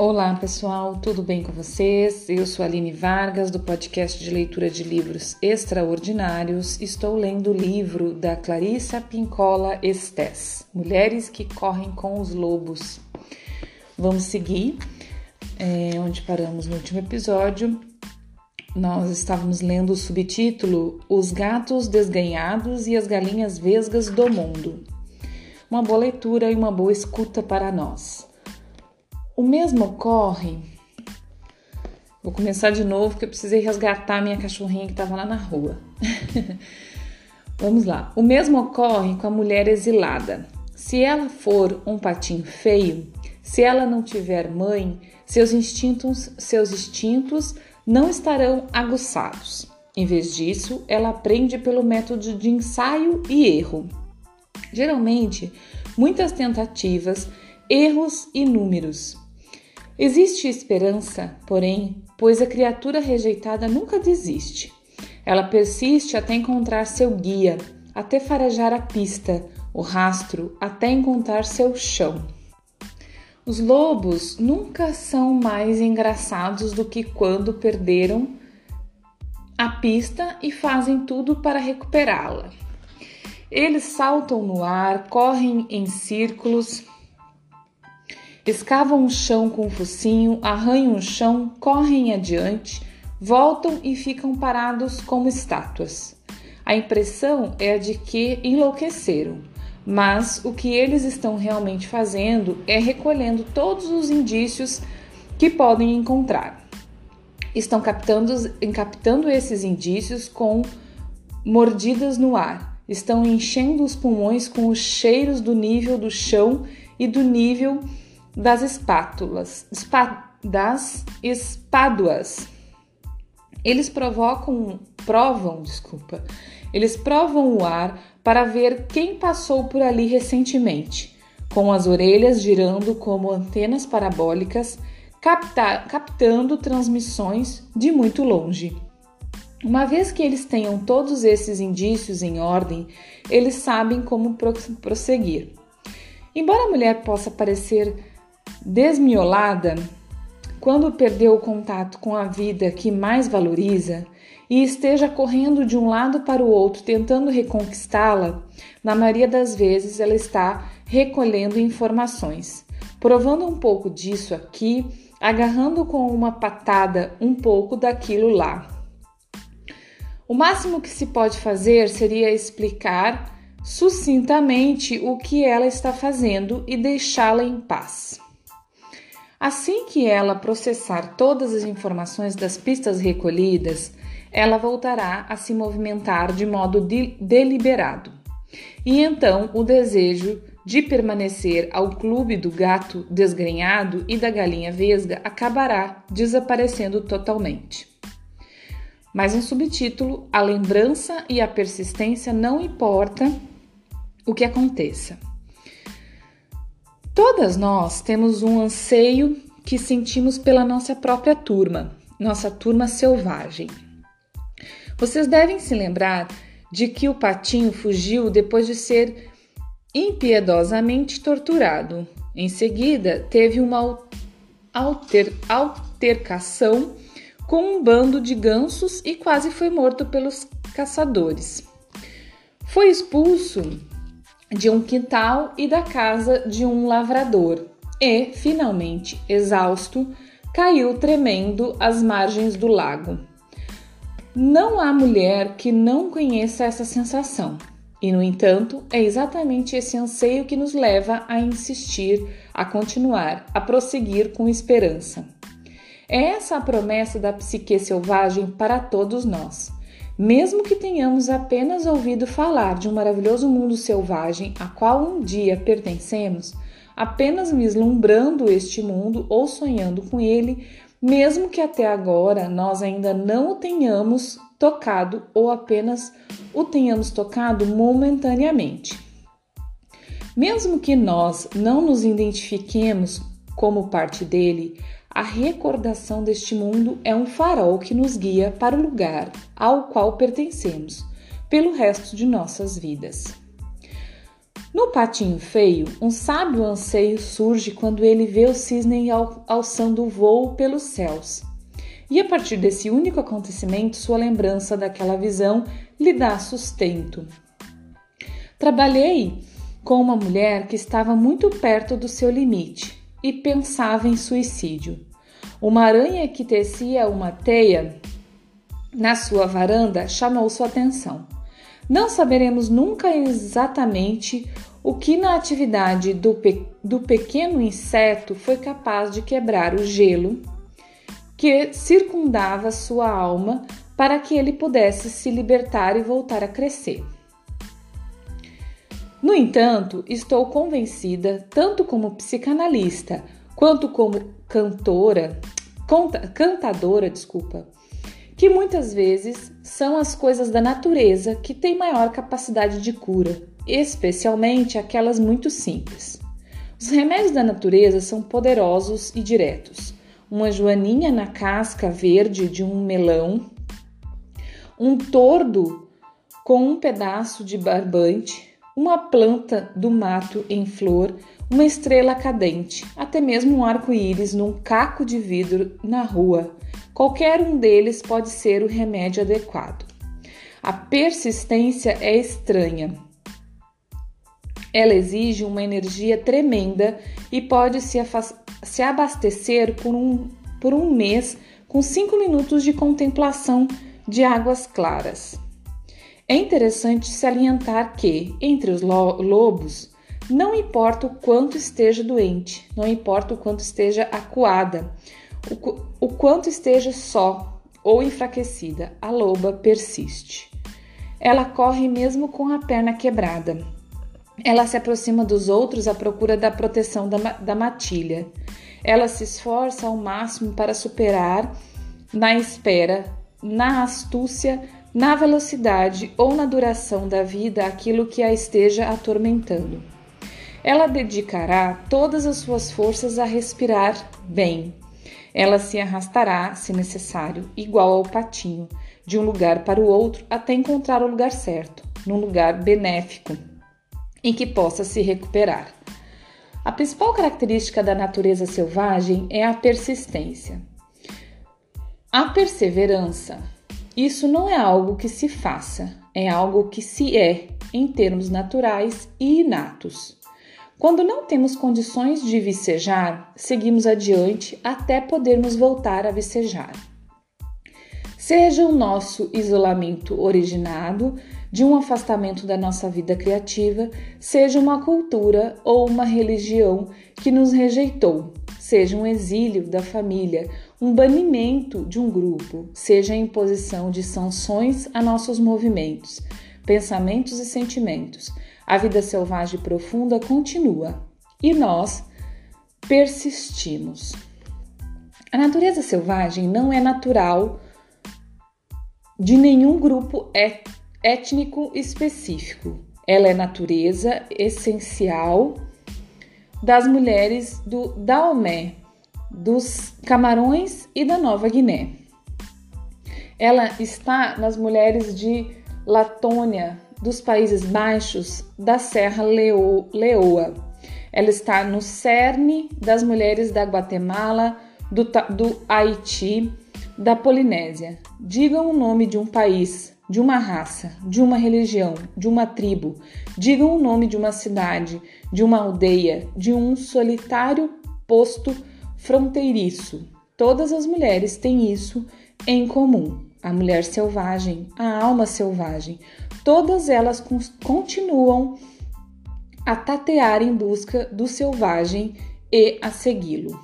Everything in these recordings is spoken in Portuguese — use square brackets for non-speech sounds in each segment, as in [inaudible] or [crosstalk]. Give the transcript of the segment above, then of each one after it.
Olá pessoal, tudo bem com vocês? Eu sou Aline Vargas do podcast de leitura de livros extraordinários. Estou lendo o livro da Clarissa Pincola Estes, Mulheres que Correm com os Lobos. Vamos seguir é, onde paramos no último episódio. Nós estávamos lendo o subtítulo Os Gatos Desganhados e as Galinhas Vesgas do Mundo. Uma boa leitura e uma boa escuta para nós. O mesmo ocorre. Vou começar de novo porque eu precisei resgatar minha cachorrinha que estava lá na rua. [laughs] Vamos lá. O mesmo ocorre com a mulher exilada. Se ela for um patinho feio, se ela não tiver mãe, seus instintos, seus instintos não estarão aguçados. Em vez disso, ela aprende pelo método de ensaio e erro. Geralmente, muitas tentativas, erros e números. Existe esperança, porém, pois a criatura rejeitada nunca desiste. Ela persiste até encontrar seu guia, até farejar a pista, o rastro, até encontrar seu chão. Os lobos nunca são mais engraçados do que quando perderam a pista e fazem tudo para recuperá-la. Eles saltam no ar, correm em círculos, escavam o chão com o focinho, arranham o chão, correm adiante, voltam e ficam parados como estátuas. A impressão é a de que enlouqueceram, mas o que eles estão realmente fazendo é recolhendo todos os indícios que podem encontrar. Estão captando, captando esses indícios com mordidas no ar, estão enchendo os pulmões com os cheiros do nível do chão e do nível das espátulas, espá, das espáduas. Eles provocam, provam, desculpa, eles provam o ar para ver quem passou por ali recentemente, com as orelhas girando como antenas parabólicas, capta, captando transmissões de muito longe. Uma vez que eles tenham todos esses indícios em ordem, eles sabem como prosseguir. Embora a mulher possa parecer desmiolada, quando perdeu o contato com a vida que mais valoriza e esteja correndo de um lado para o outro tentando reconquistá-la, na maioria das vezes ela está recolhendo informações, provando um pouco disso aqui, agarrando com uma patada um pouco daquilo lá. O máximo que se pode fazer seria explicar sucintamente o que ela está fazendo e deixá-la em paz. Assim que ela processar todas as informações das pistas recolhidas, ela voltará a se movimentar de modo de deliberado. E então o desejo de permanecer ao clube do gato desgrenhado e da galinha vesga acabará desaparecendo totalmente. Mais um subtítulo: A lembrança e a persistência não importa o que aconteça. Todas nós temos um anseio que sentimos pela nossa própria turma, nossa turma selvagem. Vocês devem se lembrar de que o patinho fugiu depois de ser impiedosamente torturado. Em seguida, teve uma alter, altercação com um bando de gansos e quase foi morto pelos caçadores. Foi expulso de um quintal e da casa de um lavrador, e, finalmente, exausto, caiu tremendo às margens do lago. Não há mulher que não conheça essa sensação, e, no entanto, é exatamente esse anseio que nos leva a insistir, a continuar, a prosseguir com esperança. É essa a promessa da psique selvagem para todos nós. Mesmo que tenhamos apenas ouvido falar de um maravilhoso mundo selvagem a qual um dia pertencemos, apenas vislumbrando este mundo ou sonhando com ele, mesmo que até agora nós ainda não o tenhamos tocado ou apenas o tenhamos tocado momentaneamente. Mesmo que nós não nos identifiquemos como parte dele, a recordação deste mundo é um farol que nos guia para o lugar ao qual pertencemos pelo resto de nossas vidas. No patinho feio, um sábio anseio surge quando ele vê o cisne alçando o voo pelos céus. E a partir desse único acontecimento, sua lembrança daquela visão lhe dá sustento. Trabalhei com uma mulher que estava muito perto do seu limite e pensava em suicídio. Uma aranha que tecia uma teia na sua varanda chamou sua atenção. Não saberemos nunca exatamente o que na atividade do, pe do pequeno inseto foi capaz de quebrar o gelo que circundava sua alma para que ele pudesse se libertar e voltar a crescer. No entanto, estou convencida, tanto como psicanalista quanto como cantora, conta, cantadora, desculpa, que muitas vezes são as coisas da natureza que têm maior capacidade de cura, especialmente aquelas muito simples. Os remédios da natureza são poderosos e diretos. Uma joaninha na casca verde de um melão, um tordo com um pedaço de barbante, uma planta do mato em flor, uma estrela cadente, até mesmo um arco-íris num caco de vidro na rua. Qualquer um deles pode ser o remédio adequado. A persistência é estranha. Ela exige uma energia tremenda e pode se, se abastecer por um, por um mês com cinco minutos de contemplação de águas claras. É interessante salientar que, entre os lobos, não importa o quanto esteja doente, não importa o quanto esteja acuada, o, o quanto esteja só ou enfraquecida, a loba persiste. Ela corre mesmo com a perna quebrada. Ela se aproxima dos outros à procura da proteção da, da matilha. Ela se esforça ao máximo para superar, na espera, na astúcia, na velocidade ou na duração da vida aquilo que a esteja atormentando. Ela dedicará todas as suas forças a respirar bem. Ela se arrastará, se necessário, igual ao patinho, de um lugar para o outro até encontrar o lugar certo, num lugar benéfico, em que possa se recuperar. A principal característica da natureza selvagem é a persistência. A perseverança, isso não é algo que se faça, é algo que se é em termos naturais e inatos. Quando não temos condições de vicejar, seguimos adiante até podermos voltar a vicejar. Seja o nosso isolamento originado de um afastamento da nossa vida criativa, seja uma cultura ou uma religião que nos rejeitou, seja um exílio da família um banimento de um grupo, seja a imposição de sanções a nossos movimentos, pensamentos e sentimentos. A vida selvagem profunda continua e nós persistimos. A natureza selvagem não é natural de nenhum grupo étnico específico. Ela é natureza essencial das mulheres do Daomé, dos Camarões e da Nova Guiné. Ela está nas mulheres de Latônia, dos Países Baixos, da Serra Leo, Leoa. Ela está no cerne das mulheres da Guatemala, do, do Haiti, da Polinésia. Digam o nome de um país, de uma raça, de uma religião, de uma tribo. Digam o nome de uma cidade, de uma aldeia, de um solitário posto fronteiriço. Todas as mulheres têm isso em comum. A mulher selvagem, a alma selvagem, todas elas continuam a tatear em busca do selvagem e a segui-lo.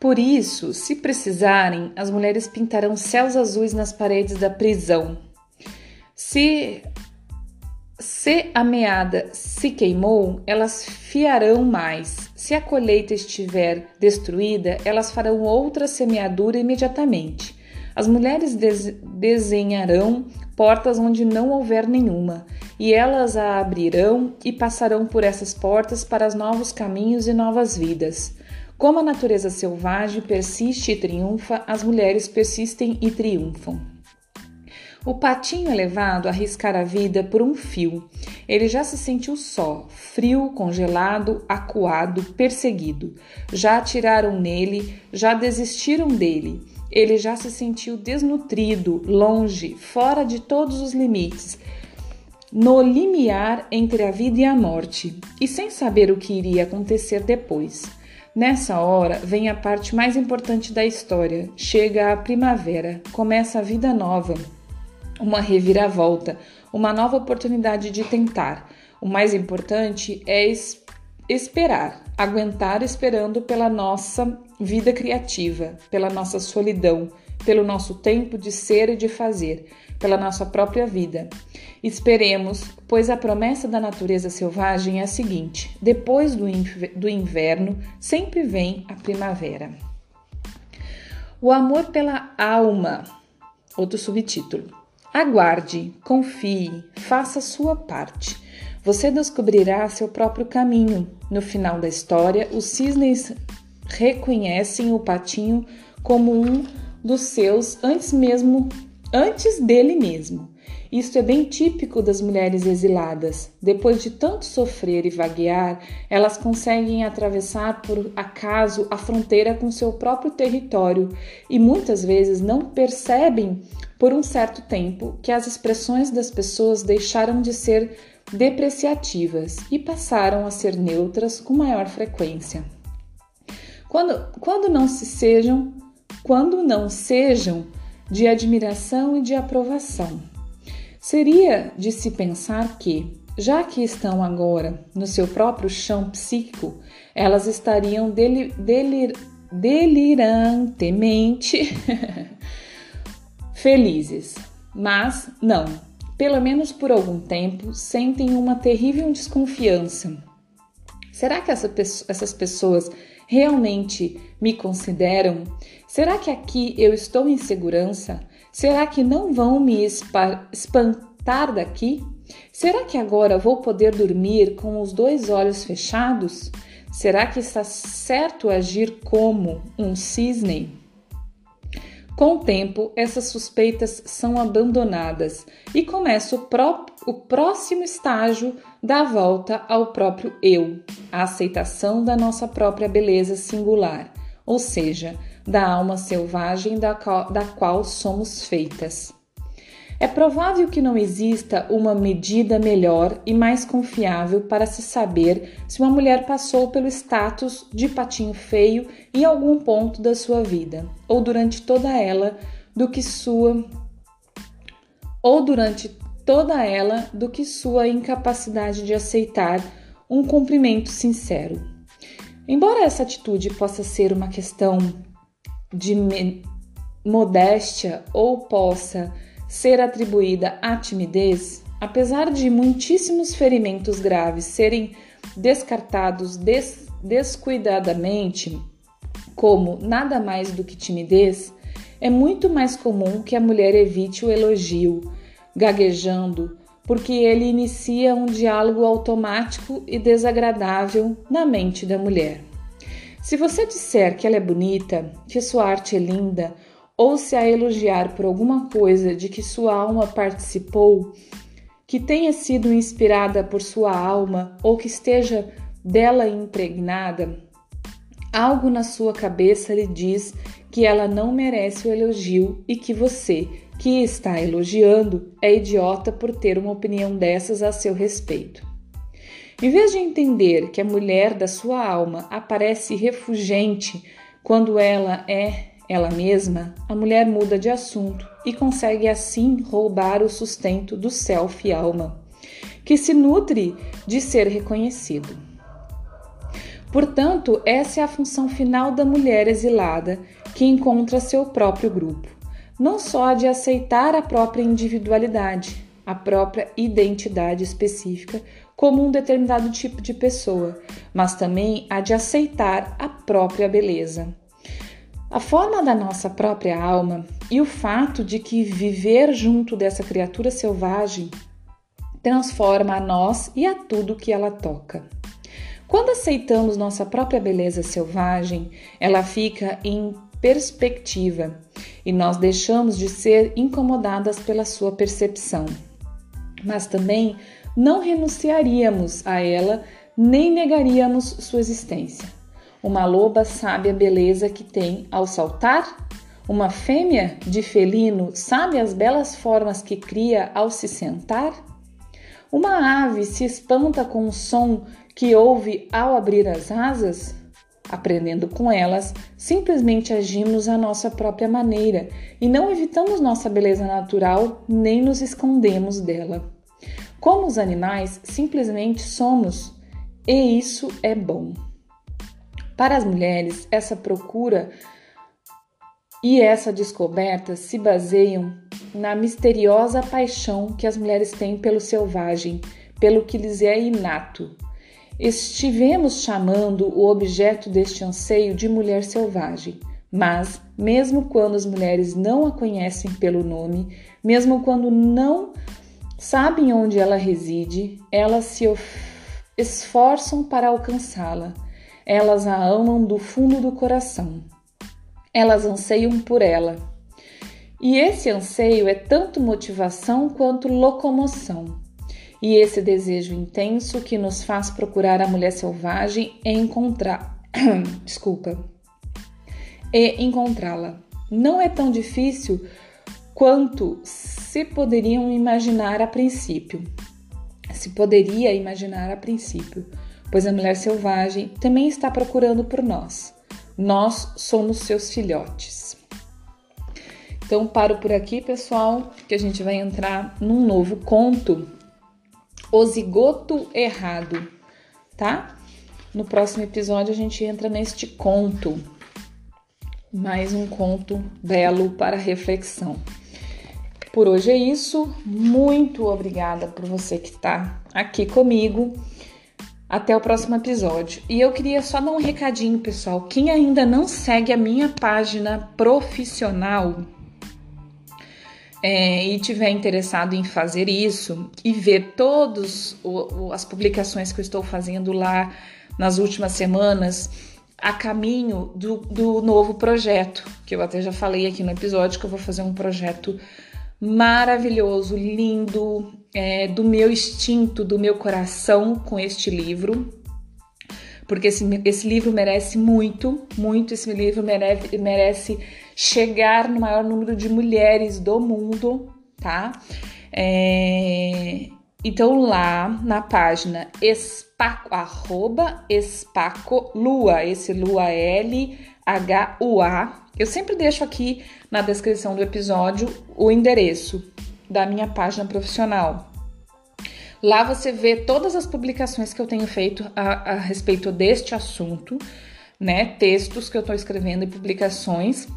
Por isso, se precisarem, as mulheres pintarão céus azuis nas paredes da prisão. Se se a meada se queimou, elas fiarão mais. Se a colheita estiver destruída, elas farão outra semeadura imediatamente. As mulheres desenharão portas onde não houver nenhuma, e elas a abrirão e passarão por essas portas para os novos caminhos e novas vidas. Como a natureza selvagem persiste e triunfa, as mulheres persistem e triunfam. O patinho é levado a arriscar a vida por um fio. Ele já se sentiu só, frio, congelado, acuado, perseguido. Já atiraram nele, já desistiram dele. Ele já se sentiu desnutrido, longe, fora de todos os limites, no limiar entre a vida e a morte, e sem saber o que iria acontecer depois. Nessa hora vem a parte mais importante da história. Chega a primavera, começa a vida nova, uma reviravolta, uma nova oportunidade de tentar. O mais importante é es esperar, aguentar esperando pela nossa vida criativa, pela nossa solidão, pelo nosso tempo de ser e de fazer, pela nossa própria vida. Esperemos, pois a promessa da natureza selvagem é a seguinte: depois do, do inverno sempre vem a primavera. O amor pela alma, outro subtítulo. Aguarde, confie, faça sua parte. Você descobrirá seu próprio caminho. No final da história, os cisnes reconhecem o patinho como um dos seus antes mesmo antes dele mesmo. Isso é bem típico das mulheres exiladas. Depois de tanto sofrer e vaguear, elas conseguem atravessar por acaso a fronteira com seu próprio território e muitas vezes não percebem por um certo tempo que as expressões das pessoas deixaram de ser depreciativas e passaram a ser neutras com maior frequência. Quando, quando não se sejam, quando não sejam de admiração e de aprovação. Seria de se pensar que, já que estão agora no seu próprio chão psíquico, elas estariam delir, delir, delirantemente [laughs] felizes. Mas não, pelo menos por algum tempo, sentem uma terrível desconfiança. Será que essa, essas pessoas realmente me consideram? Será que aqui eu estou em segurança? Será que não vão me espantar daqui? Será que agora vou poder dormir com os dois olhos fechados? Será que está certo agir como um cisne? Com o tempo, essas suspeitas são abandonadas e começa o, o próximo estágio da volta ao próprio eu, a aceitação da nossa própria beleza singular, ou seja, da alma selvagem da qual, da qual somos feitas. É provável que não exista uma medida melhor e mais confiável para se saber se uma mulher passou pelo status de patinho feio em algum ponto da sua vida, ou durante toda ela do que sua ou durante toda ela do que sua incapacidade de aceitar um cumprimento sincero. Embora essa atitude possa ser uma questão de modéstia ou possa ser atribuída à timidez, apesar de muitíssimos ferimentos graves serem descartados des descuidadamente como nada mais do que timidez, é muito mais comum que a mulher evite o elogio, gaguejando, porque ele inicia um diálogo automático e desagradável na mente da mulher. Se você disser que ela é bonita, que sua arte é linda ou se a elogiar por alguma coisa de que sua alma participou, que tenha sido inspirada por sua alma ou que esteja dela impregnada, algo na sua cabeça lhe diz que ela não merece o elogio e que você, que está elogiando, é idiota por ter uma opinião dessas a seu respeito. Em vez de entender que a mulher da sua alma aparece refugente quando ela é ela mesma, a mulher muda de assunto e consegue assim roubar o sustento do self e alma, que se nutre de ser reconhecido. Portanto, essa é a função final da mulher exilada que encontra seu próprio grupo, não só de aceitar a própria individualidade, a própria identidade específica como um determinado tipo de pessoa, mas também a de aceitar a própria beleza a forma da nossa própria alma e o fato de que viver junto dessa criatura selvagem transforma a nós e a tudo que ela toca. Quando aceitamos nossa própria beleza selvagem, ela fica em perspectiva e nós deixamos de ser incomodadas pela sua percepção. mas também não renunciaríamos a ela nem negaríamos sua existência. Uma loba sabe a beleza que tem ao saltar? Uma fêmea de felino sabe as belas formas que cria ao se sentar? Uma ave se espanta com o som que ouve ao abrir as asas? Aprendendo com elas, simplesmente agimos à nossa própria maneira e não evitamos nossa beleza natural nem nos escondemos dela. Como os animais, simplesmente somos, e isso é bom. Para as mulheres, essa procura e essa descoberta se baseiam na misteriosa paixão que as mulheres têm pelo selvagem, pelo que lhes é inato, Estivemos chamando o objeto deste anseio de mulher selvagem, mas, mesmo quando as mulheres não a conhecem pelo nome, mesmo quando não sabem onde ela reside, elas se esforçam para alcançá-la. Elas a amam do fundo do coração. Elas anseiam por ela. E esse anseio é tanto motivação quanto locomoção. E esse desejo intenso que nos faz procurar a mulher selvagem e encontrar, [coughs] desculpa, e encontrá-la. Não é tão difícil quanto se poderiam imaginar a princípio. Se poderia imaginar a princípio, pois a mulher selvagem também está procurando por nós. Nós somos seus filhotes. Então paro por aqui, pessoal, que a gente vai entrar num novo conto o zigoto errado, tá? No próximo episódio a gente entra neste conto. Mais um conto belo para reflexão. Por hoje é isso. Muito obrigada por você que está aqui comigo. Até o próximo episódio. E eu queria só dar um recadinho, pessoal. Quem ainda não segue a minha página profissional, é, e tiver interessado em fazer isso e ver todas as publicações que eu estou fazendo lá nas últimas semanas, a caminho do, do novo projeto, que eu até já falei aqui no episódio, que eu vou fazer um projeto maravilhoso, lindo, é, do meu instinto, do meu coração com este livro. Porque esse, esse livro merece muito, muito. Esse livro merece, merece chegar no maior número de mulheres do mundo, tá? É, então lá na página espaco, arroba espaco lua, esse lua L H U A. Eu sempre deixo aqui na descrição do episódio o endereço da minha página profissional. Lá você vê todas as publicações que eu tenho feito a, a respeito deste assunto, né? Textos que eu estou escrevendo e publicações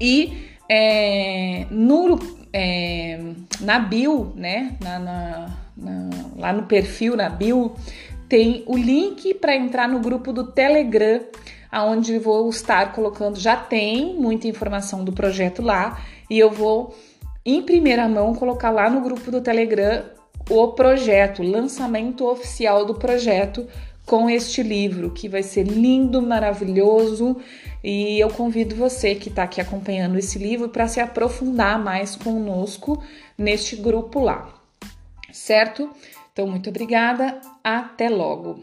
e é, no, é, na bio, né, na, na, na, lá no perfil, na bio, tem o link para entrar no grupo do Telegram, aonde vou estar colocando, já tem muita informação do projeto lá, e eu vou em primeira mão colocar lá no grupo do Telegram o projeto, lançamento oficial do projeto com este livro, que vai ser lindo, maravilhoso, e eu convido você que está aqui acompanhando esse livro para se aprofundar mais conosco neste grupo lá, certo? Então, muito obrigada, até logo!